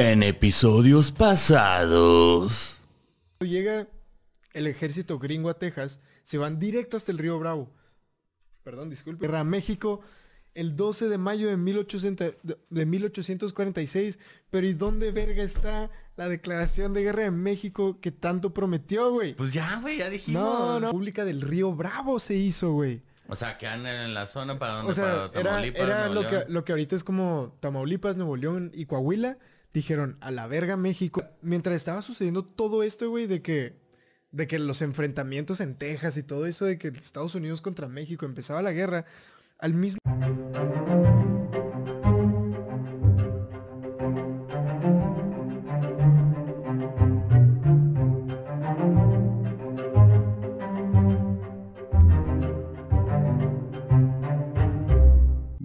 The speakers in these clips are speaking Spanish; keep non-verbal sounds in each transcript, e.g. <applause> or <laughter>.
En episodios pasados. Llega el ejército gringo a Texas, se van directo hasta el río Bravo. Perdón, disculpe. Guerra a México el 12 de mayo de, 1800 de 1846. Pero ¿y dónde verga está la declaración de guerra de México que tanto prometió, güey? Pues ya, güey, ya dijimos. No, no. La República del Río Bravo se hizo, güey. O sea, que andan en la zona para donde O sea, para era, Tamaulipas, era Nuevo lo, que, lo que ahorita es como Tamaulipas, Nuevo León y Coahuila. Dijeron, a la verga México. Mientras estaba sucediendo todo esto, güey, de que, de que los enfrentamientos en Texas y todo eso, de que Estados Unidos contra México empezaba la guerra, al mismo...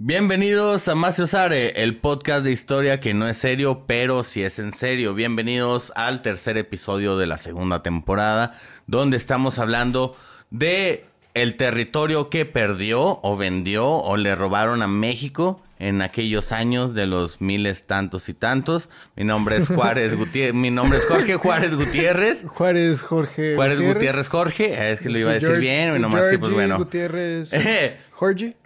Bienvenidos a Macio Sare, el podcast de historia que no es serio, pero sí es en serio. Bienvenidos al tercer episodio de la segunda temporada, donde estamos hablando de el territorio que perdió o vendió o le robaron a México en aquellos años de los miles tantos y tantos. Mi nombre es Juárez <laughs> Gutiérrez, mi nombre es Jorge Juárez Gutiérrez. Juárez Jorge Juárez Gutiérrez Jorge, es que lo iba a decir bien, nomás que pues bueno. Gutiérrez... <laughs> Jorge.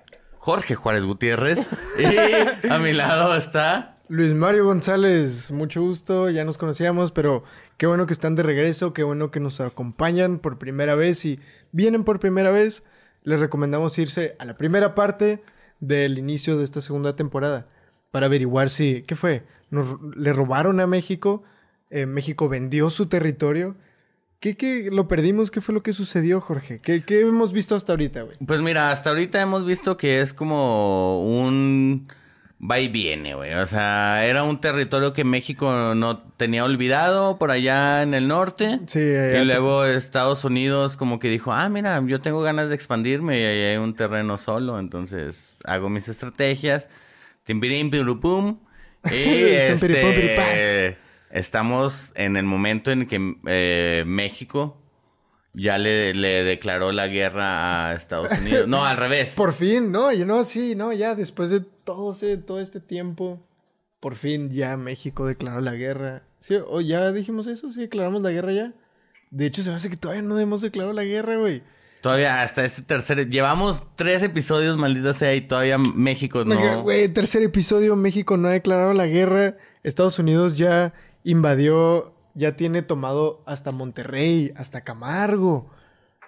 Jorge Juárez Gutiérrez. <laughs> Y a mi lado está. Luis Mario González, mucho gusto, ya nos conocíamos, pero qué bueno que están de regreso, qué bueno que nos acompañan por primera vez y vienen por primera vez, les recomendamos irse a la primera parte del inicio de esta segunda temporada para averiguar si, ¿qué fue? Nos, le robaron a México, eh, México vendió su territorio. ¿Qué, qué lo perdimos? ¿Qué fue lo que sucedió, Jorge? ¿Qué, qué hemos visto hasta ahorita, güey? Pues mira, hasta ahorita hemos visto que es como un va y viene, güey. O sea, era un territorio que México no tenía olvidado por allá en el norte. Sí, Y te- luego Estados Unidos como que dijo, ah, mira, yo tengo ganas de expandirme y ahí hay un terreno solo, entonces hago mis estrategias. Timbirim, pirupum. <laughs> Y este, estamos en el momento en que eh, México ya le, le declaró la guerra a Estados Unidos. No, al revés. <laughs> Por fin, no, yo no, sí, no, ya después de todo, todo este tiempo, por fin ya México declaró la guerra. ¿Sí? ¿O ya dijimos eso? ¿Sí declaramos la guerra ya? De hecho, se me hace que todavía no hemos declarado la guerra, güey. Todavía hasta este tercer... Llevamos tres episodios, maldita sea, y todavía México no... Güey, tercer episodio, México no ha declarado la guerra. Estados Unidos ya invadió, ya tiene tomado hasta Monterrey, hasta Camargo.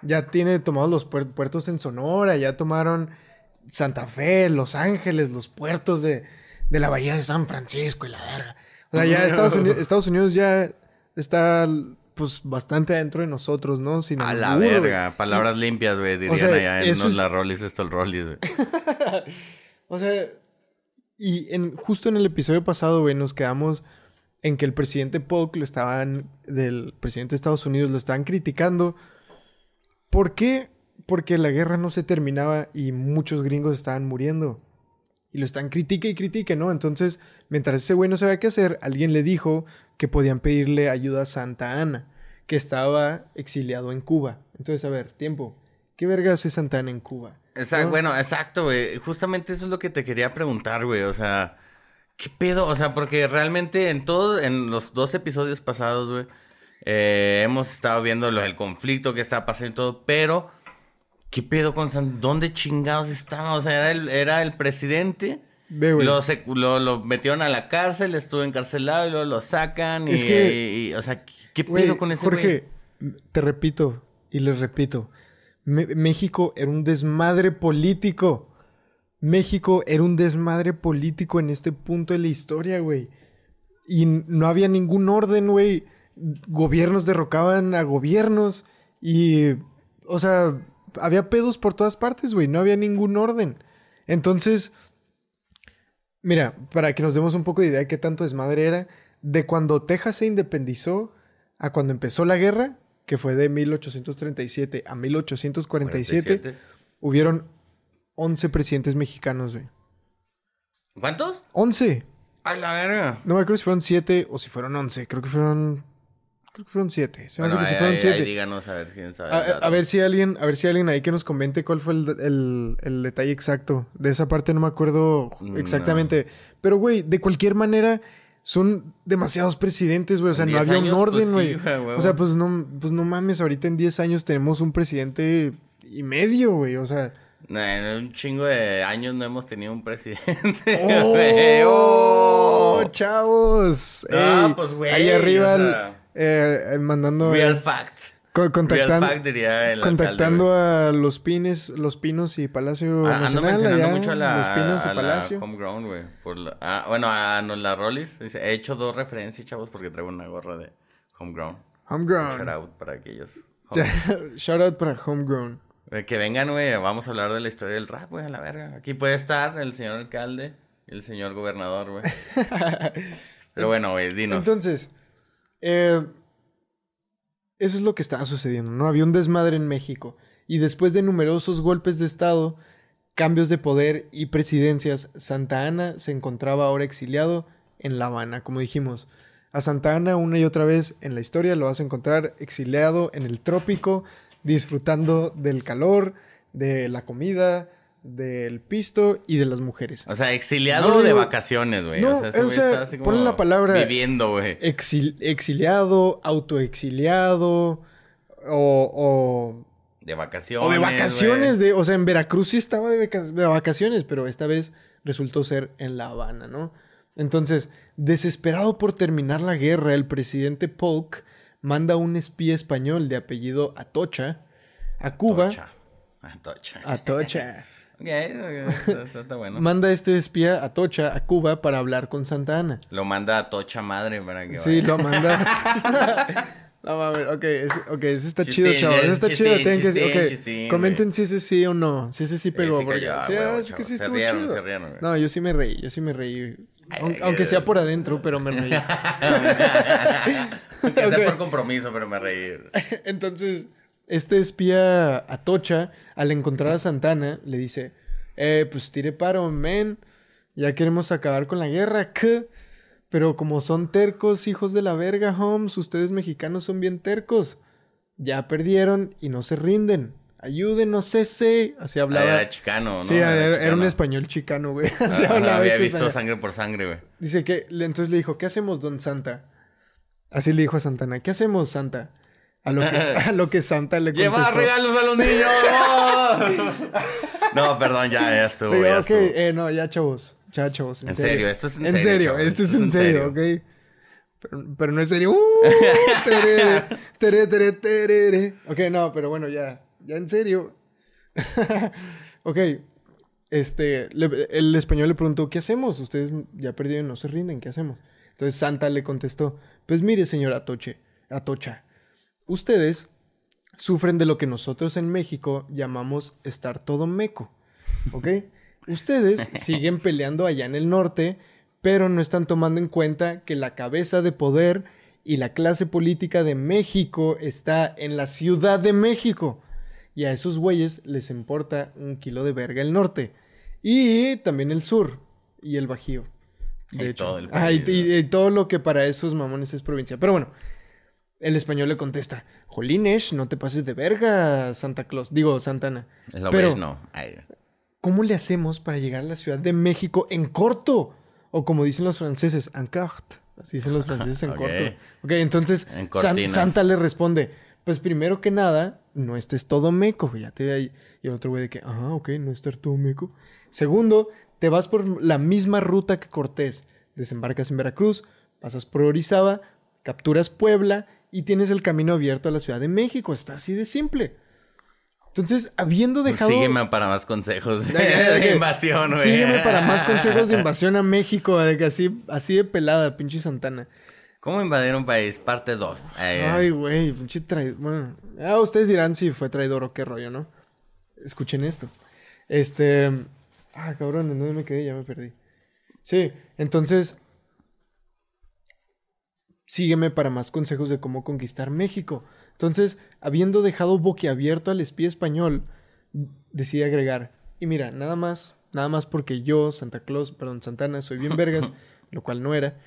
Ya tiene tomado los puer- puertos en Sonora, ya tomaron Santa Fe, Los Ángeles, los puertos de, de la Bahía de San Francisco y la verga. O sea, ya <laughs> Estados Unidos, Estados Unidos ya está pues bastante adentro de nosotros, ¿no? Sin A la verga. Palabras limpias, güey. Dirían sea, allá en los es- la Rollis, esto el Rollis, güey. <laughs> O sea, y en, justo en el episodio pasado, güey, nos quedamos en que el presidente Polk lo estaban, del presidente de Estados Unidos lo estaban criticando. ¿Por qué? Porque la guerra no se terminaba y muchos gringos estaban muriendo. Y lo están critique y critique, ¿no? Entonces, mientras ese güey no sabía qué hacer, alguien le dijo que podían pedirle ayuda a Santa Ana, que estaba exiliado en Cuba. Entonces, a ver, tiempo. ¿Qué verga hace Santa Ana en Cuba? Exacto, ¿No? bueno, exacto, güey. Justamente eso es lo que te quería preguntar, güey. O sea, ¿qué pedo? O sea, porque realmente en todos, en los dos episodios pasados, güey, eh, hemos estado viendo lo del conflicto que está pasando y todo, pero ¿qué pedo con San... ¿Dónde chingados estaba? O sea, era el, era el presidente. Ve. Lo, sec- lo, lo metieron a la cárcel, estuvo encarcelado y luego lo sacan. Y, Es que- y- y- o sea, ¿qué pedo con ese Jorge, te repito y les repito. Me- México era un desmadre político. México era un desmadre político en este punto de la historia, güey. Y no había ningún orden, güey. Gobiernos derrocaban a gobiernos. Y, o sea, había pedos por todas partes, güey. No había ningún orden. Entonces, mira, para que nos demos un poco de idea de qué tanto desmadre era, de cuando Texas se independizó a cuando empezó la guerra, que fue de 1837 a 1847, 47. hubieron 11 presidentes mexicanos, güey. ¿Cuántos? 11. A la verga. No me acuerdo si fueron 7 o si fueron 11. Creo que fueron... Creo que fueron 7. Se me hace Bueno, que ahí- fueron ahí- 7. ahí díganos a ver quién sabe. A, ver si alguien, a ver si alguien ahí que nos comente cuál fue el, el- el detalle exacto. De esa parte no me acuerdo No. exactamente. Pero, güey, de cualquier manera, son demasiados presidentes, güey. O sea, no 10 había un años, pues, orden, güey. o sea, pues no, pues no mames, ahorita en 10 años tenemos un presidente y medio, güey. O sea. No, en un chingo de años no hemos tenido un presidente. <laughs> <laughs> ¡Oh! ¡Oh! ¡Chavos! Ey, pues, güey, Ahí arriba, o el- sea, eh, mandando. Real fact. co- contactando, Real fact diría el contactando alcalde, a los Pines, los Pinos y Palacio. Ah, Ando Nacional. mencionando allá, mucho a la, los Pinos y la Palacio. Homegrown, güey. ah, bueno, a no, la Rollis. Dice, he hecho dos referencias, chavos, porque traigo una gorra de Homegrown. Shout Homegrown. out para aquellos. <laughs> Shout out para Homegrown. Eh, Que vengan, güey, vamos a hablar de la historia del rap, güey, a la verga. Aquí puede estar el señor alcalde y el señor gobernador, güey. <laughs> Pero bueno, güey, dinos. Entonces, eh, eso es lo que estaba sucediendo, ¿no? Había un desmadre en México. Y después de numerosos golpes de Estado, cambios de poder y presidencias, Santa Ana se encontraba ahora exiliado en La Habana, como dijimos. A Santa Ana una y otra vez en la historia lo vas a encontrar exiliado en el trópico, disfrutando del calor, de la comida, del pisto y de las mujeres. O sea, exiliado No de digo- vacaciones, güey. No, o sea, o sea, así como ponle la palabra- Viviendo, güey. Exil- exiliado, autoexiliado, o, De o, vacaciones. o de vacaciones. De, o sea, en Veracruz sí estaba de, de vacaciones, pero esta vez resultó ser en La Habana, ¿no? Entonces, desesperado por terminar la guerra, el presidente Polk manda a un espía español de apellido Atocha a Cuba. Tocha. Ah, Tocha. Atocha. <laughs> Ok, ok, está, está- bueno. Manda a este espía Atocha a Cuba para hablar con Santa Ana. Lo manda a Tocha madre para que Sí, vaya. lo manda. <laughs> <laughs> no mames, ok, ese, ok, ese está Chistín, chido, chavos. Ese está chistín, chido. tienen que- chistín, comenten si ese sí o no. Si ese sí pegó. sí porque- cayó, sí, huevo, es que chavos. sí Se rieron, chido. se rieron, güey. No, yo sí me reí, yo sí me reí. Aunque ay. sea por adentro, pero me reí. <laughs> Que sea por compromiso, pero me reí. <laughs> Entonces, este espía Atocha, al encontrar a Santana, le dice: Eh, pues tire paro, men. Ya queremos acabar con la guerra, ¿qué? Pero como son tercos, hijos de la verga, Holmes, ustedes mexicanos son bien tercos. Ya perdieron y no se rinden. Ayúdenos ese. Así Ah, hablaba. Era chicano, ¿no? sí, era, era un español chicano, güey. Ah, <laughs> Así no hablaba había este visto español. sangre por sangre, güey. Dice que, entonces le dijo, ¿qué hacemos, don Santa? Así le dijo a Santana, ¿qué hacemos, Santa? A lo que, <laughs> a lo que Santa le contestó. ¡Lleva regalos a los niños! <laughs> ¡No! perdón, ya, ya estuvo, Digo, ya ok, estuvo. eh, no, ya chavos, ya chavos. En serio, esto es en En serio, esto es en serio, ok. Pero, pero no es serio. ¡Uh! <laughs> Terere, terere, terere, terere. Ok, no, pero bueno, ya, ya en serio. ok, este, le- el español le preguntó, ¿qué hacemos? Ustedes ya perdieron, no se rinden, ¿qué hacemos? Entonces Santa le contestó, pues mire, señor Atoche, Atocha, ustedes sufren de lo que nosotros en México llamamos estar todo meco, ¿ok? Ustedes <laughs> siguen peleando allá en el norte, pero no están tomando en cuenta que la cabeza de poder y la clase política de México está en la Ciudad de México. Y a esos güeyes les importa un kilo de verga el norte. Y también el sur y el Bajío. De Y hecho. todo el Ajá, y- país, y- y todo lo que para esos mamones es provincia. Pero bueno, el español le contesta, Jolines, no te pases de verga, Santa Claus. Digo, Santana. Lo Pero, ves, no. Ay, ¿cómo le hacemos para llegar a la Ciudad de México en corto? O como dicen los franceses, en carte. Así dicen los franceses en <laughs> corto. Ok, entonces En San- cortinas. Santa le responde, pues primero que nada, no estés todo meco, ya te ve ahí. Y el otro güey de que, ah, ok, no estar todo meco. Segundo, te vas por la misma ruta que Cortés. Desembarcas en Veracruz, pasas por Orizaba, capturas Puebla y tienes el camino abierto a la Ciudad de México. Está así de simple. Entonces, habiendo dejado... Pues Sígueme para más consejos de, <laughs> invasión, güey. Sígueme para más consejos de <laughs> invasión a México, que así, así de pelada, pinche Santana. ¿Cómo invadir un país? Parte 2. Ay, güey, pinche traidor. Bueno, ah, ustedes dirán si fue traidor o qué rollo, ¿no? Escuchen esto. Este. Ah, cabrón, ¿en dónde me quedé? Ya me perdí. Sí, entonces. Sígueme para más consejos de cómo conquistar México. Entonces, habiendo dejado boquiabierto al espía español, decide agregar. Y mira, nada más, nada más porque yo, Santa Claus, perdón, Santana, soy bien vergas, <laughs> lo cual no era.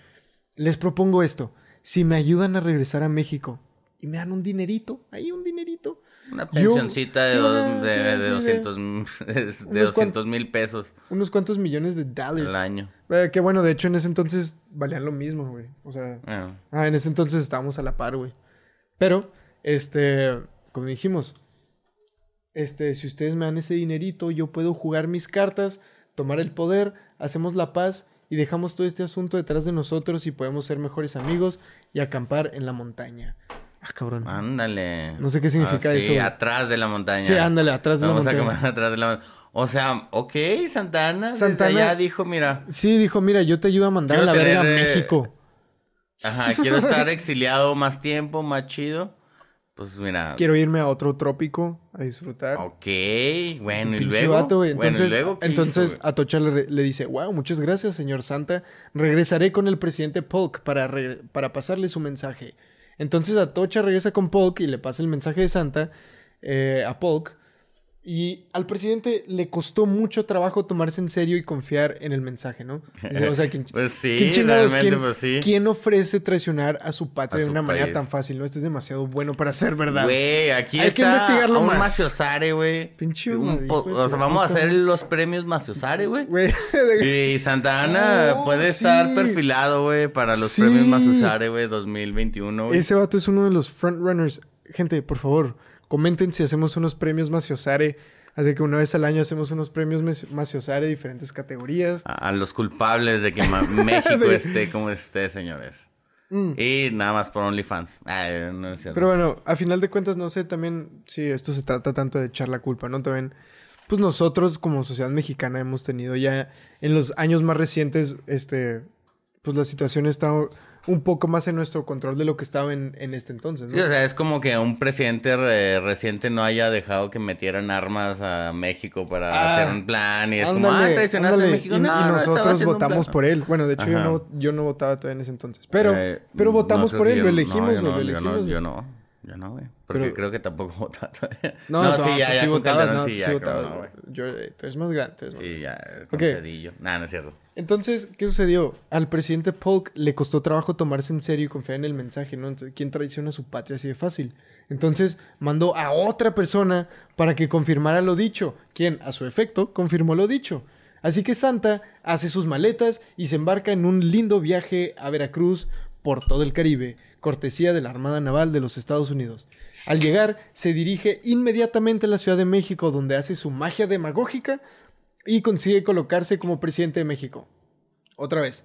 Les propongo esto. Si me ayudan a regresar a México y me dan un dinerito, ahí un dinerito. Una Yo- pensioncita de, sí, de, sí, de sí, de- 200 <laughs> de Unos 200 mil pesos Unos cuantos millones de dólares. al año. Eh, que bueno, de hecho en ese entonces valían lo mismo, güey. O sea, Bueno, ah, en ese entonces estábamos a la par, güey. Pero, este, como dijimos, este, si ustedes me dan ese dinerito, yo puedo jugar mis cartas, tomar el poder, hacemos la paz y dejamos todo este asunto detrás de nosotros y podemos ser mejores amigos y acampar en la montaña. Ah, cabrón. ándale. No sé qué significa Ah, eso, Sí, atrás de la montaña. Sí, ándale, atrás de la Vamos montaña. a comer atrás de la montaña. O sea, ok, Santana, Santana- allá dijo, mira, Sí, dijo, mira, yo te ayudo a mandar a la verga a tener, eh, México. ajá, quiero <laughs> estar exiliado más tiempo, más chido. Pues mira, Quiero irme a otro trópico a disfrutar. ok, bueno, y luego. vato, güey. Bueno, Entonces, y luego, ¿qué entonces hizo? Atocha le, le dice, wow, muchas gracias, señor Santa. Regresaré con el presidente Polk para, para pasarle su mensaje. Entonces Atocha regresa con Polk y le pasa el mensaje de Santa eh, a Polk. Y al presidente le costó mucho trabajo tomarse en serio y confiar en el mensaje, ¿no? O sea, ¿quién, <laughs> Pues sí, quién realmente, quién- pues sí. quién ofrece traicionar a su patria A de una manera tan fácil? ¿no? Esto es demasiado bueno para ser verdad. Güey, aquí Hay está que investigarlo un más. Maciosare, güey. Pinche Un po- de O sea, vamos a hacer los premios Maciosare, güey. Güey, <laughs> Y Santa Ana Oh, puede sí. estar perfilado, güey, para los Sí. premios Maciosare, güey, 2021, güey. Ese vato es uno de los frontrunners. Gente, por favor, comenten si hacemos unos premios Maciosare. Así que una vez al año hacemos unos premios Maciosare de diferentes categorías. A los culpables de que <laughs> México esté como esté, señores. Mm. Y nada más por OnlyFans. Ay, no es cierto. Pero bueno, a final de cuentas, no sé también si esto se trata tanto de echar la culpa, ¿no? También, pues nosotros como sociedad mexicana hemos tenido ya en los años más recientes, este, pues la situación está un poco más en nuestro control de lo que estaba en, en este entonces, ¿no? Sí, o sea, es como que un presidente re- reciente no haya dejado que metieran armas a México para Ah, hacer un plan y es como, ah, Ándale, traicionaste ándale. a México. Y, no, y no, nosotros votamos por él. Bueno, de hecho, yo no, yo no votaba todavía en ese entonces. Pero, Eh, pero votamos por él, lo elegimos, yo lo elegimos. yo no, yo no, güey. Porque Pero- creo que tampoco votaba todavía. <laughs> No, No, no, sí, ya, ya sí votabas, no, sí, ya, sí cómo votabas, no, güey. güey. Yo, eh, tú eres más grande. tú eres más Sí, ya, con. Cedillo. Nada, no es cierto. Entonces, ¿qué sucedió? Al presidente Polk le costó trabajo tomarse en serio y confiar en el mensaje, ¿no? Entonces, ¿quién traiciona a su patria así de fácil? Entonces, mandó a otra persona para que confirmara lo dicho, quien, a su efecto, confirmó lo dicho. Así que Santa hace sus maletas y se embarca en un lindo viaje a Veracruz por todo el Caribe, cortesía de la Armada Naval de los Estados Unidos. Al llegar, se dirige inmediatamente a la Ciudad de México, donde hace su magia demagógica y consigue colocarse como presidente de México. Otra vez.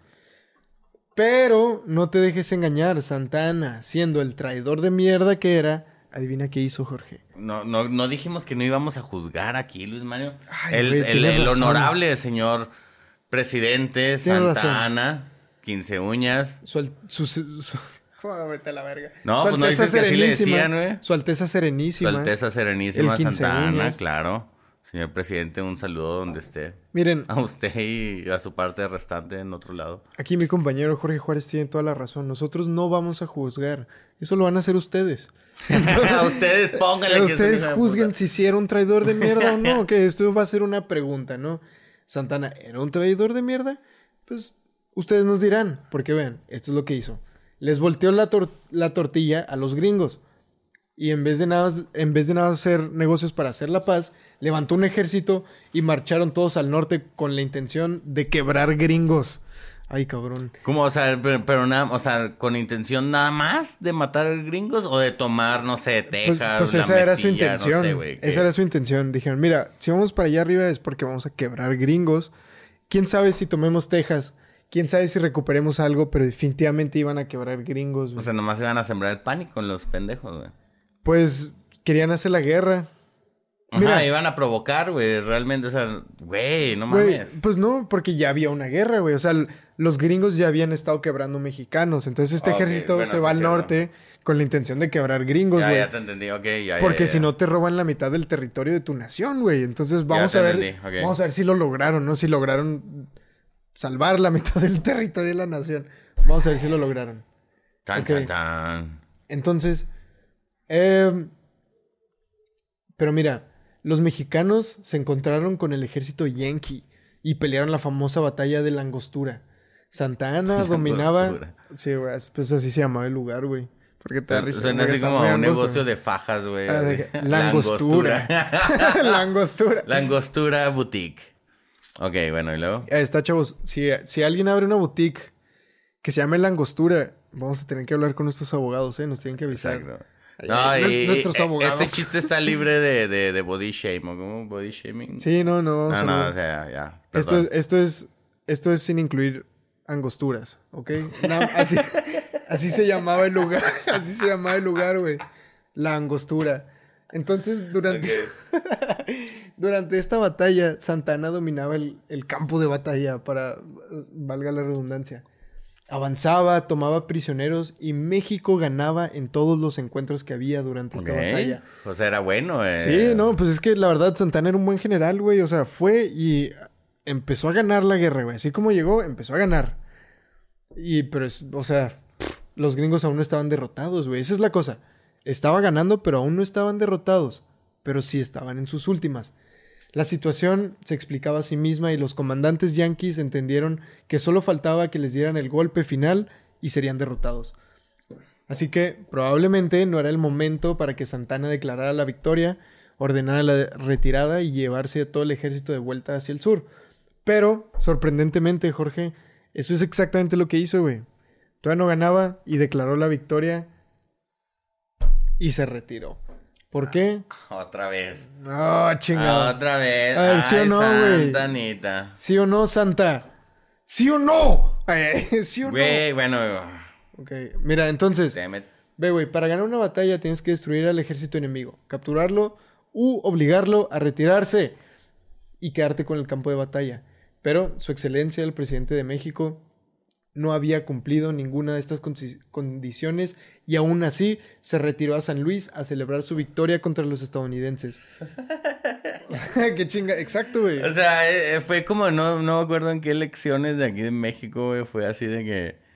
Pero no te dejes engañar, Santana, siendo el traidor de mierda que era, adivina qué hizo Jorge. No, no, no dijimos que no íbamos a juzgar aquí, Luis Mario. Ay, el, güey, el- honorable señor presidente Tienes Santa razón. Ana, 15 uñas. Su- su- Joder, vete a la verga. No, Su pues no dices que así le decían, güey. Su Alteza Su Serenísima. Alteza Serenísima El 15 Santa Ana, uñas. claro. Señor presidente, un saludo donde esté. Miren, A usted y a su parte restante en otro lado. aquí mi compañero Jorge Juárez tiene toda la razón. Nosotros no vamos a juzgar. Eso lo van a hacer ustedes. <laughs> ustedes pónganle que ustedes juzguen si sí era un traidor de mierda o no. <laughs> Que esto va a ser una pregunta, ¿no? Santana, ¿era un traidor de mierda? Pues ustedes nos dirán. Porque vean, esto es lo que hizo. Les volteó la, tor- la tortilla a los gringos. Y en vez, de nada, en vez de nada hacer negocios para hacer la paz, levantó un ejército y marcharon todos al norte con la intención de quebrar gringos. Ay, cabrón. ¿Cómo? O sea, pero, pero nada, o sea, con intención nada más de matar gringos o de tomar, no sé, Pues, Texas, pues la esa era su no intención. sé, güey, que- esa era su intención. Dijeron, mira, si vamos para allá arriba es porque vamos a quebrar gringos. ¿Quién sabe si tomemos Texas? ¿Quién sabe si recuperemos algo? Pero definitivamente iban a quebrar gringos. O güey. sea, nomás iban a sembrar el pánico en los pendejos, güey. Pues querían hacer la guerra. Ajá, Mira. iban a provocar, güey, realmente, o sea, güey, no Güey, mames. pues no, porque ya había una guerra, güey. O sea, los gringos ya habían estado quebrando mexicanos. Entonces este ejército bueno, se va al norte con la intención de quebrar gringos, ya, güey. ya te entendí, ok, ya, Porque ya, si no te roban la mitad del territorio de tu nación, güey. Entonces vamos a ver, vamos a ver si lo lograron, ¿no? Si lograron salvar la mitad del territorio de la nación. Vamos a ver si lo lograron. Tan, ok. tan, tan. Entonces, em, pero mira, los mexicanos se encontraron con el ejército yankee y pelearon la famosa batalla de la Angostura. Santa Ana La <laughs> dominaba. Angostura. Sí, güey, pues así se llamaba el lugar, güey. Porque te da risa. Suena así como un negocio de fajas, güey. Ah, Langostura. <laughs> <laughs> Langostura. Langostura Boutique. Ok, bueno, y luego. Ahí está, chavos. Si, si alguien abre una boutique que se llame Langostura, vamos a tener que hablar con nuestros abogados, ¿eh? Nos tienen que avisar. Exacto. No, y, nuestros y- abogados. Este chiste está libre de, de, de body shame, ¿o cómo? Body shaming. Sí, no, no. No, o sea, no, o sea, ya. esto, perdón. esto, es, esto es sin incluir angosturas, ¿ok? No, así, <laughs> así se llamaba el lugar. <laughs> Así se llamaba el lugar, güey. La angostura. Entonces, durante, <laughs> durante esta batalla, Santana dominaba el, el campo de batalla, para, valga la redundancia. Avanzaba, tomaba prisioneros y México ganaba en todos los encuentros que había durante esta batalla. O sea, era bueno, eh. Sí, no, pues es que la verdad Santana era un buen general, güey. O sea, fue y empezó a ganar la guerra, güey. Así como llegó, empezó a ganar. Y, pero es, o sea, los gringos aún no estaban derrotados, güey. Esa es la cosa. Estaba ganando, pero aún no estaban derrotados. Pero sí estaban en sus últimas. La situación se explicaba a sí misma y los comandantes yanquis entendieron que solo faltaba que les dieran el golpe final y serían derrotados. Así que probablemente no era el momento para que Santana declarara la victoria, ordenara la retirada y llevarse a todo el ejército de vuelta hacia el sur. Pero, sorprendentemente, Jorge, eso es exactamente lo que hizo, güey. Todavía no ganaba y declaró la victoria y se retiró. ¿Por qué? Otra vez. No, chingado. Otra vez. A ver, ¿sí o no, güey? Santa Anita. ¿Sí o no, Santa? ¿Sí o no? <laughs> ¿Sí o Güey, bueno. no? Ok, mira, entonces... Ve, güey, para ganar una batalla tienes que destruir al ejército enemigo, capturarlo u obligarlo a retirarse y quedarte con el campo de batalla. Pero su excelencia, el presidente de México, no había cumplido ninguna de estas condiciones y aún así se retiró a San Luis a celebrar su victoria contra los estadounidenses. <laughs> Qué chinga, exacto, güey. O sea, eh, eh, fue como, no, no me acuerdo en qué elecciones de aquí de México, güey, fue así de que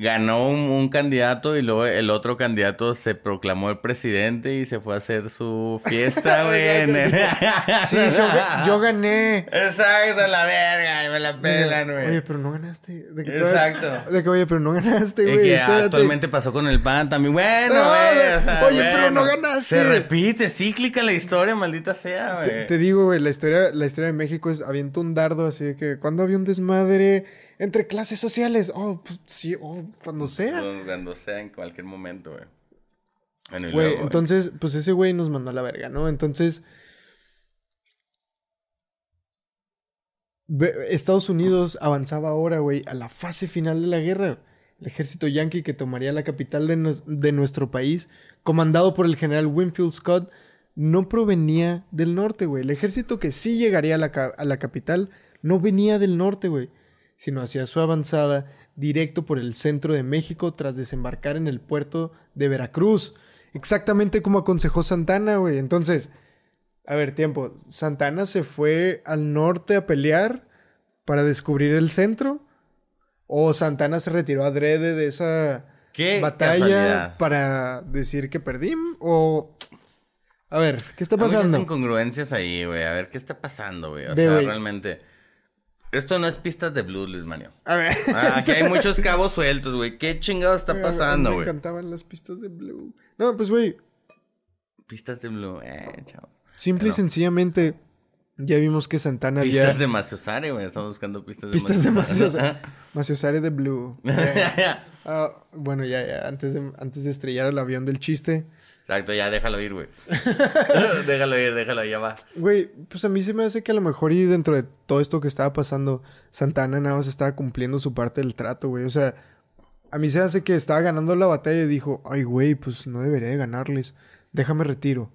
ganó un, un candidato y luego el otro candidato se proclamó el presidente y se fue a hacer su fiesta, <laughs> güey. <laughs> Sí, yo, ga- yo gané. Exacto, la verga, y me la pelan, Oye, güey. pero no ganaste. De que todavía- Exacto. De que, oye, pero no ganaste, Y güey. que espérate. actualmente pasó con el PAN también. Bueno, No, güey. o sea, oye, pero no ganaste. Se repite, cíclica la historia, maldita sea, güey. te digo, güey, la historia, la historia de México es avienta un dardo, así de que cuando había un desmadre entre clases sociales, oh, pues sí, oh, cuando sea. Cuando sea, en cualquier momento, güey. Bueno, Güey, luego, entonces, pues ese güey nos mandó a la verga, ¿no? Entonces, Estados Unidos avanzaba ahora, güey, a la fase final de la guerra. El ejército yanqui que tomaría la capital de, nos- de nuestro país, comandado por el general Winfield Scott, no provenía del norte, güey. El ejército que sí llegaría a la, a la capital no venía del norte, güey, sino hacia su avanzada directo por el centro de México tras desembarcar en el puerto de Veracruz. Exactamente como aconsejó Santana, güey. Entonces, a ver, tiempo. ¿Santana se fue al norte a pelear para descubrir el centro? ¿O Santana se retiró adrede de esa Qué batalla casualidad. para decir que perdí? ¿O... A ver, ¿qué está Hay muchas pasando? incongruencias ahí, güey. A ver, ¿qué está pasando, güey? O sea, realmente... Esto no es pistas de blues, Luis Mario. A ver. Ah, aquí hay muchos cabos sueltos, güey. ¿Qué chingado está pasando, Me güey? encantaban las pistas de Blue. No, pues, güey, Pistas de blue, eh, chao. simple y sencillamente ya vimos que Santana había... Pistas de Maciosare, güey. Estamos buscando pistas de Pistas de Maciosare. Maciosare. De Blue. Ya. <laughs> Ah, bueno, ya, ya. Antes de, antes de estrellar el avión del chiste. Exacto, ya déjalo ir, güey. <laughs> <laughs> déjalo ir, déjalo, ya va. Güey, pues a mí se me hace que a lo mejor y dentro de todo esto que estaba pasando, Santana nada más estaba cumpliendo su parte del trato, güey. O sea, a mí se hace que estaba ganando la batalla y dijo, ay, güey, pues no debería de ganarles. Déjame retiro.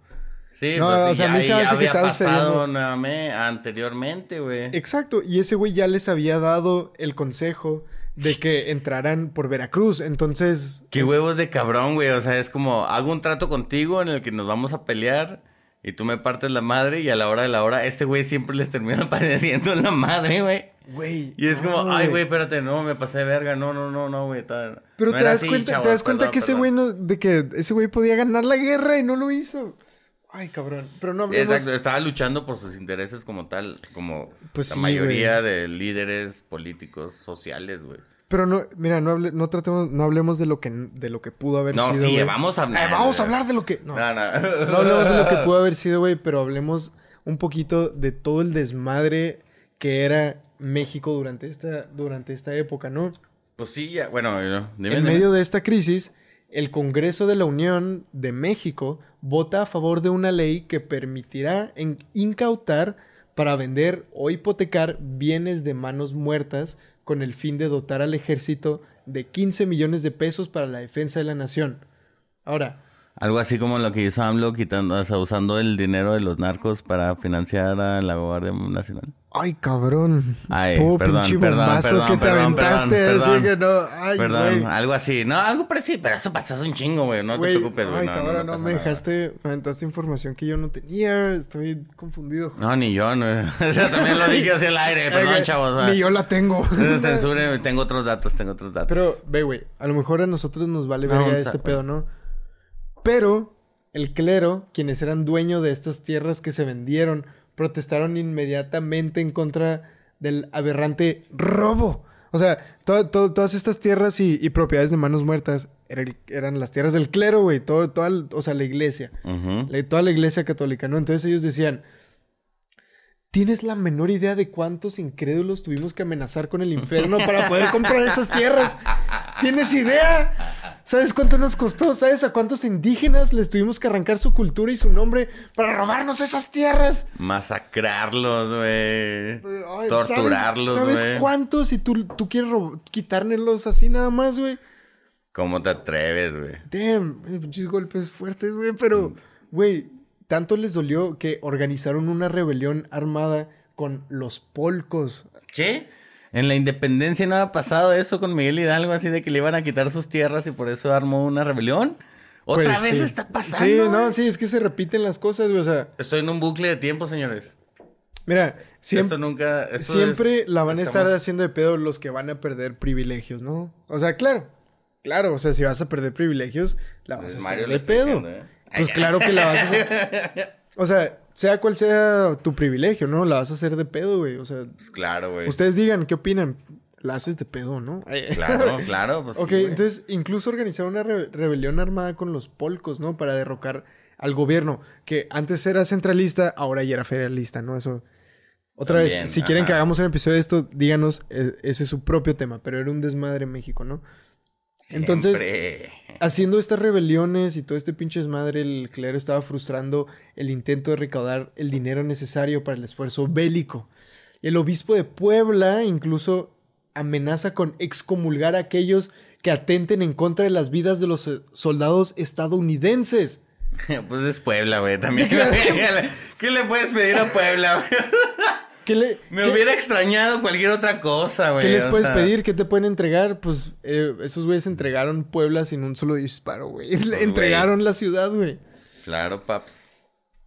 Sí, No, pues o sea, a ya, mí se hace que estaba pasado anteriormente, güey. Exacto, y ese güey ya les había dado el consejo de que entraran por Veracruz. Entonces, Qué huevos de cabrón, güey. O sea, es como, hago un trato contigo en el que nos vamos a pelear y tú me partes la madre y a la hora de la hora ese güey siempre les termina <laughs> pareciendo la madre, güey. güey. Y es no, como, ay, güey, espérate, no, me pasé de verga, no, no, no, no, güey. tal". Pero No te das así, cuenta, chavos, te das cuenta perdón, que ese güey no, de que ese güey podía ganar la guerra y no lo hizo. Ay, cabrón. Pero no hablemos. Exacto, estaba luchando por sus intereses como tal, como Pues la sí, mayoría de líderes políticos sociales, güey. Pero no, mira, no, hable- no tratemos, no hablemos de lo que, de lo que pudo haber No, sido. sí, güey. vamos a hablar. Eh, vamos a hablar de lo que. No, No, no. no hablemos de lo que pudo <laughs> haber sido, güey, pero hablemos un poquito de todo el desmadre que era México durante esta, durante esta época, ¿no? Pues sí, ya. Bueno, dime, en dime. medio de esta crisis, el Congreso de la Unión de México vota a favor de una ley que permitirá incautar para vender o hipotecar bienes de manos muertas con el fin de dotar al ejército de 15 millones de pesos para la defensa de la nación. Ahora, Algo así como lo que hizo AMLO, quitando, o sea, usando el dinero de los narcos para financiar a la Guardia Nacional. ay cabrón, Ay, perdón, pinche perdón, perdón, que te perdón, aventaste, perdón, así perdón. que no, ay, Perdón, güey. algo así. No, algo parecido, pero eso pasó un chingo, güey. No Güey, te preocupes, güey. Ay, No, cabrón, no, me dejaste, me aventaste información que yo no tenía. Estoy confundido. No, ni yo, no. <laughs> O sea, también lo dije hacia el aire, perdón, Eh, chavos. Ni yo la tengo. <laughs> Censure, tengo otros datos, tengo otros datos. Pero, ve, güey, a lo mejor a nosotros nos vale verga este pedo, ¿no? Pero el clero, quienes eran dueños de estas tierras que se vendieron, protestaron inmediatamente en contra del aberrante robo. O sea, to- to- todas estas tierras y, y propiedades de manos muertas eran, eran las tierras del clero, güey. Todo, toda, o sea, la iglesia. La- toda la iglesia católica, ¿no? Entonces ellos decían, ¿tienes la menor idea de cuántos incrédulos tuvimos que amenazar con el infierno para poder comprar esas tierras? ¿Tienes idea? ¿Sabes cuánto nos costó? ¿Sabes a cuántos indígenas les tuvimos que arrancar su cultura y su nombre para robarnos esas tierras? Masacrarlos, güey. Ay, Torturarlos, ¿Sabes, güey. ¿sabes cuántos? Si tú, tú quieres quitármelos así nada más, güey. ¿Cómo te atreves, güey? Damn, eh, pinches golpes fuertes, güey, pero, güey, tanto les dolió que organizaron una rebelión armada con los polcos. ¿Qué? En la independencia no ha pasado eso con Miguel Hidalgo, así de que le iban a quitar sus tierras y por eso armó una rebelión. ¿Otra Pues, vez sí. está pasando? Sí, no, sí, es que se repiten las cosas, güey, o sea, Estoy en un bucle de tiempo, señores. mira, siempre, Esto nunca. esto siempre es- la van a estar estamos- haciendo de pedo los que van a perder privilegios, ¿no? O sea, claro, claro, o sea, si vas a perder privilegios, la vas Pues a hacer de pedo. diciendo, ¿eh? Pues claro que la vas a hacer. <laughs> O sea, sea cual sea tu privilegio, ¿no? La vas a hacer de pedo, güey. O sea, Pues claro, güey. Ustedes digan, ¿qué opinan? La haces de pedo, ¿no? Claro, <laughs> claro. Pues, ok, sí, entonces incluso organizaron una re- rebelión armada con los polcos, ¿no? Para derrocar al gobierno, que antes era centralista, ahora ya era federalista, ¿no? Eso. Otra También, vez, si quieren que hagamos un episodio de esto, díganos, e- ese es su propio tema, pero era un desmadre en México, ¿no? Entonces, haciendo estas rebeliones y todo este pinche desmadre, el clero estaba frustrando el intento de recaudar el dinero necesario para el esfuerzo bélico. El obispo de Puebla incluso amenaza con excomulgar a aquellos que atenten en contra de las vidas de los eh, soldados estadounidenses. <laughs> Pues es Puebla, güey. También. <laughs> ¿Qué le puedes pedir a Puebla, güey? ¿Qué, le- Me qué- hubiera extrañado cualquier otra cosa, güey. qué les puedes sea, pedir? ¿Qué te pueden entregar? Pues eh, esos güeyes entregaron Puebla sin un solo disparo, güey. Pues, entregaron la ciudad, güey. Claro, paps.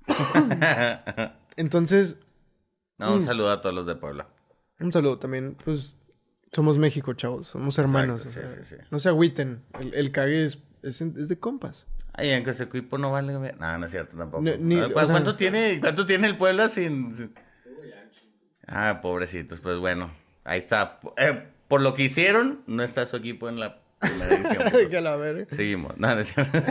<coughs> Entonces, no, un saludo a todos los de Puebla. Un saludo también, pues somos México, chavos, somos hermanos. Exacto, o sea, sí, sí, sí. No se agüiten, el, el cague es, es, es de compas. Ay, aunque ese equipo no vale. No, no es cierto tampoco. No, ni- ¿Cu- o sea- ¿Cuánto, tiene, ¿Cuánto tiene el Puebla sin...? sin- Ah, pobrecitos. Pues bueno, ahí está. Eh, por lo que hicieron, no está su equipo en la primera división. <laughs> pues. La. Seguimos. No, no es cierto. <laughs>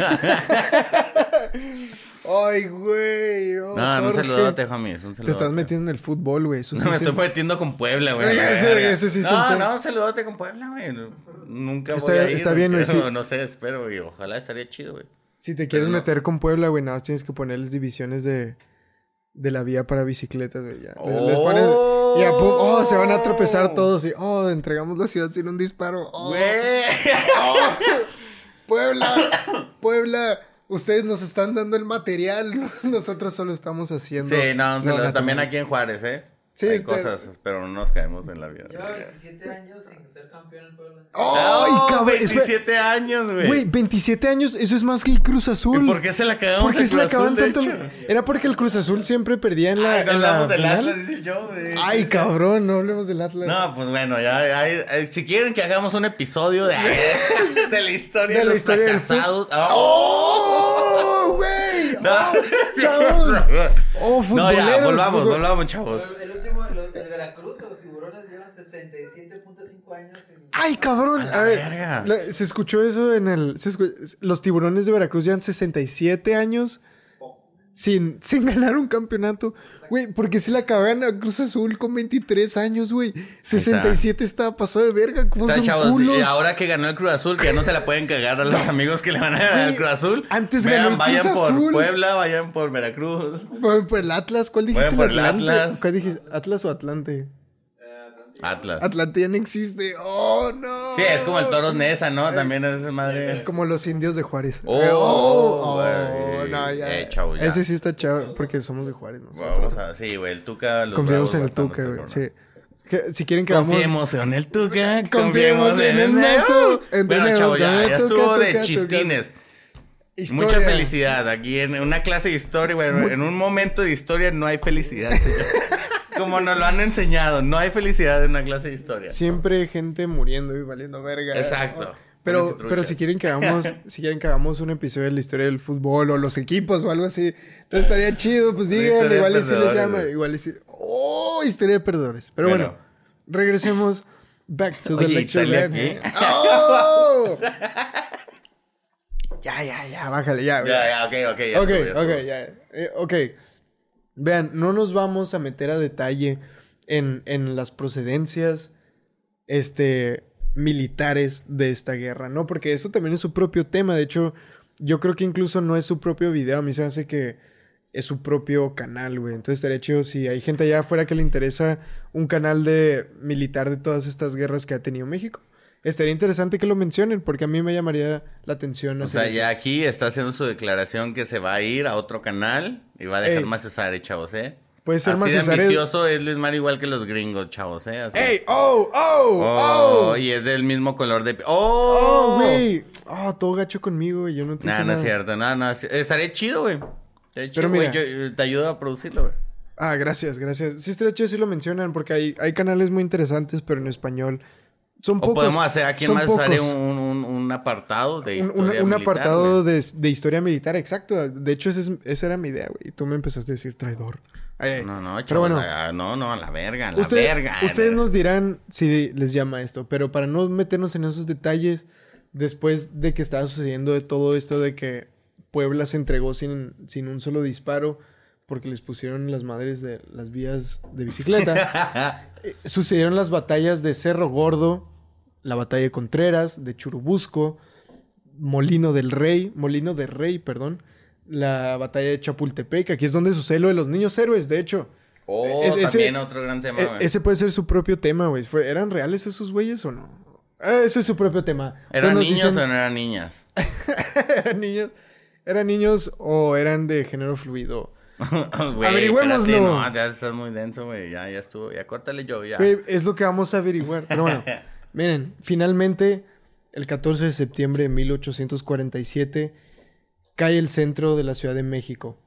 Ay, güey. oh, No, un saludote, homies. Un Te estás metiendo en el fútbol, güey. Eso sí No, me estoy metiendo con Puebla, güey. <laughs> a la Ese- verga. ese sí es No, no, un saludote con Puebla, güey. Nunca Está- voy a ir. está bien, güey, sí. No sé, espero, güey. Ojalá estaría chido, güey. Si te quieres no. meter con Puebla, güey, nada más tienes que ponerles divisiones de, de la vía para bicicletas, güey. Ya. Les- ya, pum, oh, se van a tropezar todos y, oh, entregamos la ciudad sin un disparo. Oh, Güey. <laughs> Puebla, Puebla, ustedes nos están dando el material, <laughs> nosotros solo estamos haciendo. Sí, no, saludo. la También aquí en Juárez, ¿eh? Sí, Hay este- cosas, pero no nos caemos en la vida. Lleva 27 años sin ser campeón en Puebla. ¡Ay, No, cabrón! espera. 27 años, güey. Güey, 27 años, eso es más que el Cruz Azul. ¿Y por qué se la cagamos ¿Por qué se la acaban tanto? hecho? Era porque el Cruz Azul siempre perdía en la, Ay, no en la hablamos del final. Atlas, dice yo, güey. Ay, cabrón, no hablemos del Atlas. No, pues bueno, ya, ay, ay, si quieren que hagamos un episodio de, <laughs> de la historia de, De la los historia del fracasados. ¡Oh, güey! <laughs> No. ¡Oh, chavos! <laughs> ¡Oh, No, futboleros! ya, volvamos, futbol- volvamos, chavos. Pero el último, los de Veracruz, los tiburones llevan 67.5 7.5 ¡Ay, cabrón! A la A, ver, verga. la- se escuchó eso en el... se los tiburones de Veracruz llevan 67 años sin, sin ganar un campeonato. Güey, porque si la acaban a Cruz Azul con 23 años, güey. 67 estaba pasado de verga. ¿Cómo Está, son chavos, culos? y ahora que ganó el Cruz Azul, que ya no se la pueden cagar a los amigos que le van a ganar al Cruz Azul. antes Vean, ganó el Cruz vayan por. Puebla, vayan por Veracruz. Bueno, por el Atlas, ¿cuál dijiste? Por el Atlante? Atlas. ¿Cuál dijiste? ¿Atlas o Atlante? Atlas. Atlante ya no existe. ¡Oh, no! Sí, es como el Toros Nesa, ¿no? También es madre. Es como los indios de Juárez. Oh, Eh, oh, güey. no, ya. Eh, chavo, ya. Ese sí está chavo porque somos de Juárez nosotros. Vamos a, sí, güey, el Tuca. los Confiemos en el Tuca, bastante, güey. Sí. Que- si quieren que. Confiemos en el Tuca. Confiemos en el Neso. Bueno, chavo, ya, estuvo de Tuca, chistines. Historia. Mucha felicidad. Aquí en una clase de historia, güey. En un momento de historia no hay felicidad, señor. <laughs> Como nos lo han enseñado, no hay felicidad en una clase de historia. Siempre hay gente muriendo y valiendo verga. Exacto. Pero, pero si quieren que hagamos, <laughs> si quieren que hagamos un episodio de la historia del fútbol o los equipos o algo así, entonces estaría chido, pues digan, igual y si les llama, igual y si... ¡Oh! Historia de perdedores. Pero bueno, Bueno. regresemos back to the Oye, lecture. Aquí. ¡Oh! <laughs> ya, ya, ya, bájale, ya. Ya, ya, ok, ok, ya. ok, ya ok. Eh, ok. Vean, no nos vamos a meter a detalle en, en las procedencias este, militares de esta guerra, ¿no? Porque eso también es su propio tema. De hecho, yo creo que incluso no es su propio video. A mí se hace que es su propio canal, güey. Entonces estaría chido si hay gente allá afuera que le interesa un canal de militar de todas estas guerras que ha tenido México. Estaría interesante que lo mencionen porque a mí me llamaría la atención. O hacer sea, eso. ya aquí está haciendo su declaración que se va a ir a otro canal y va a dejar Ey. más usar, chavos, ¿eh? Puede ser Así más de Cesare- ambicioso es Luis Mario igual que los gringos, chavos, ¿eh? Así. ¡Ey! ¡Oh! ¡Oh! Oh, ¡Oh! y es del mismo color de... ¡Oh, ¡Oh! güey! ¡Oh, todo gacho conmigo, güey! Yo no te Nah, no es nada. cierto. No, no. es- Estaría chido, güey. Estaría chido, Pero mira. Yo te ayudo a producirlo, güey. Ah, gracias, gracias. Sí, estaría chido si lo mencionan porque hay, hay canales muy interesantes, pero en español. Son O pocos. podemos hacer aquí en más sale pocos. un, un, un apartado de historia un, un militar, apartado de, de historia militar, exacto. De hecho, ese es- esa era mi idea, güey. Y tú me empezaste a decir traidor. Ay, ay. No, no, Pero chavos. bueno. ah, no, no, a la verga, a la Usted- verga. ustedes nos dirán si les llama esto, pero para no meternos en esos detalles, después de que estaba sucediendo de todo esto de que Puebla se entregó sin, sin un solo disparo porque les pusieron las madres de las vías de bicicleta, <laughs> eh, sucedieron las batallas de Cerro Gordo, la batalla de Contreras, de Churubusco, Molino del Rey, Molino de Rey, perdón, la batalla de Chapultepec, aquí es donde sucede lo de los niños héroes, de hecho. Oh, Es- ese- también otro gran tema, E- güey. ese puede ser su propio tema, güey. ¿Eran reales esos güeyes o no? Eh, ese es su propio tema. ¿Eran niños dicen- o no eran niñas? <laughs> ¿Eran niños? ¿Eran niños o eran de género fluido? <laughs> Güey, Averigüémoslo. espérate, No, ya estás muy denso, güey. Ya, ya estuvo. Ya córtale yo, ya. Es lo que vamos a averiguar. Pero bueno, <laughs> miren, finalmente, el 14 de septiembre de 1847, cae el centro de la Ciudad de México.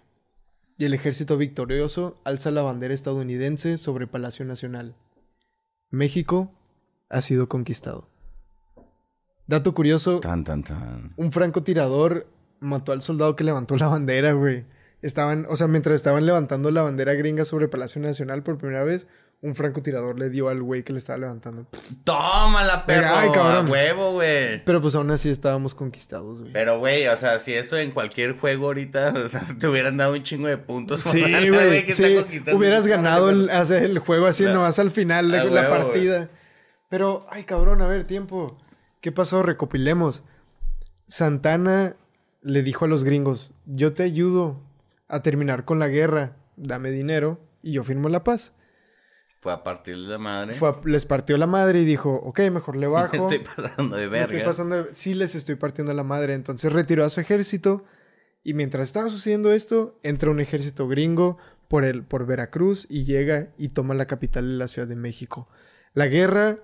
Y el ejército victorioso alza la bandera estadounidense sobre Palacio Nacional. México ha sido conquistado. Dato curioso, Tan, tan, tan. un francotirador mató al soldado que levantó la bandera, güey. Estaban, o sea, mientras estaban levantando la bandera gringa sobre Palacio Nacional por primera vez, un francotirador le dio al güey que le estaba levantando. Tómala, perro. Ay, cabrón. A huevo, güey. Pero pues aún así estábamos conquistados, güey. Pero, güey, o sea, si eso en cualquier juego ahorita, <laughs> o sea, te hubieran dado un chingo de puntos. Sí, <laughs> güey. que Sí, está conquistando. hubieras ganado el, juego así La- nomás al final de a la huevo, partida. Pero, ay, cabrón, a ver, tiempo. ¿Qué pasó? Recopilemos. Santana le dijo a los gringos, yo te ayudo a terminar con la guerra, dame dinero y yo firmo la paz. Fue a partir de la madre. Fue a- les partió la madre y dijo, ok, mejor le <laughs> bajo. Estoy pasando de Me verga. estoy pasando de- Sí les estoy partiendo la madre. Entonces retiró a su ejército. Y mientras estaba sucediendo esto, entra un ejército gringo por, el, por Veracruz y llega y toma la capital de la Ciudad de México. La guerra,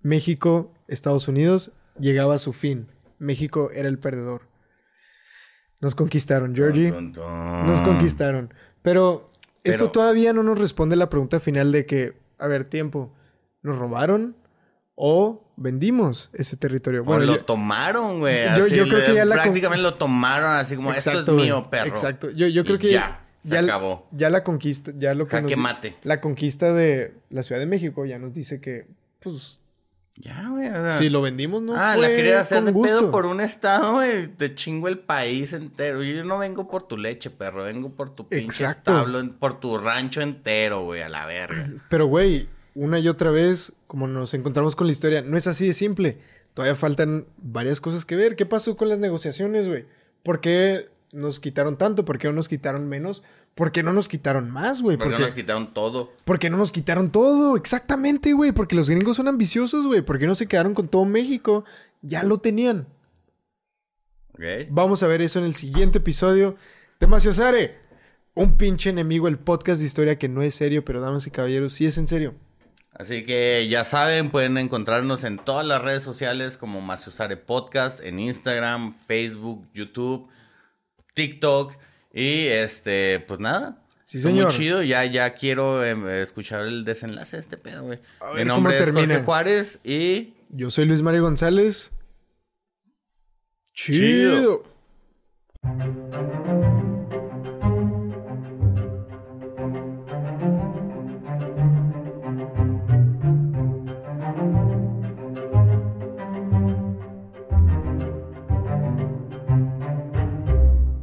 México, Estados Unidos, llegaba a su fin. México era el perdedor. Nos conquistaron, Georgie. Nos conquistaron. Pero esto todavía no nos responde la pregunta final de que, a ver, tiempo, ¿nos robaron o vendimos ese territorio? O lo yo- tomaron, güey. Yo- creo que ya la con- Prácticamente lo tomaron así como, esto es mío, perro. Exacto. Yo, yo creo Y que ya, se ya, acabó. ya la conquista, ya lo que Jaque nos- mate. la conquista de la Ciudad de México ya nos dice que, pues, Ya, güey. o sea. Si lo vendimos, no ah, fue la quería hacer con de gusto. pedo por un estado, güey. Te chingo el país entero. Yo no vengo por tu leche, perro. Vengo por tu pinche Exacto. establo, por tu rancho entero, güey, a la verga. <laughs> Pero, güey, una y otra vez, como nos encontramos con la historia, no es así de simple. Todavía faltan varias cosas que ver. ¿Qué pasó con las negociaciones, güey? ¿Por qué nos quitaron tanto? ¿Por qué no nos quitaron menos? ¿Por qué no nos quitaron más, güey? Porque ¿Por qué- nos quitaron todo. ¿Por qué no nos quitaron todo? Exactamente, güey. Porque los gringos son ambiciosos, güey. ¿Por qué no se quedaron con todo México? Ya lo tenían. Vamos a ver eso en el siguiente episodio de Maciosare. Un pinche enemigo, el podcast de historia que no es serio, pero damas y caballeros, sí es en serio. Así que ya saben, pueden encontrarnos en todas las redes sociales como Maciosare Podcast, en Instagram, Facebook, YouTube, TikTok. Y este, pues nada. Sí, Estuvo Muy señor. chido, ya, ya quiero em, escuchar el desenlace de este pedo, güey. Mi nombre es. Jorge Juárez y Yo soy Luis Mario González. Chido. Chido.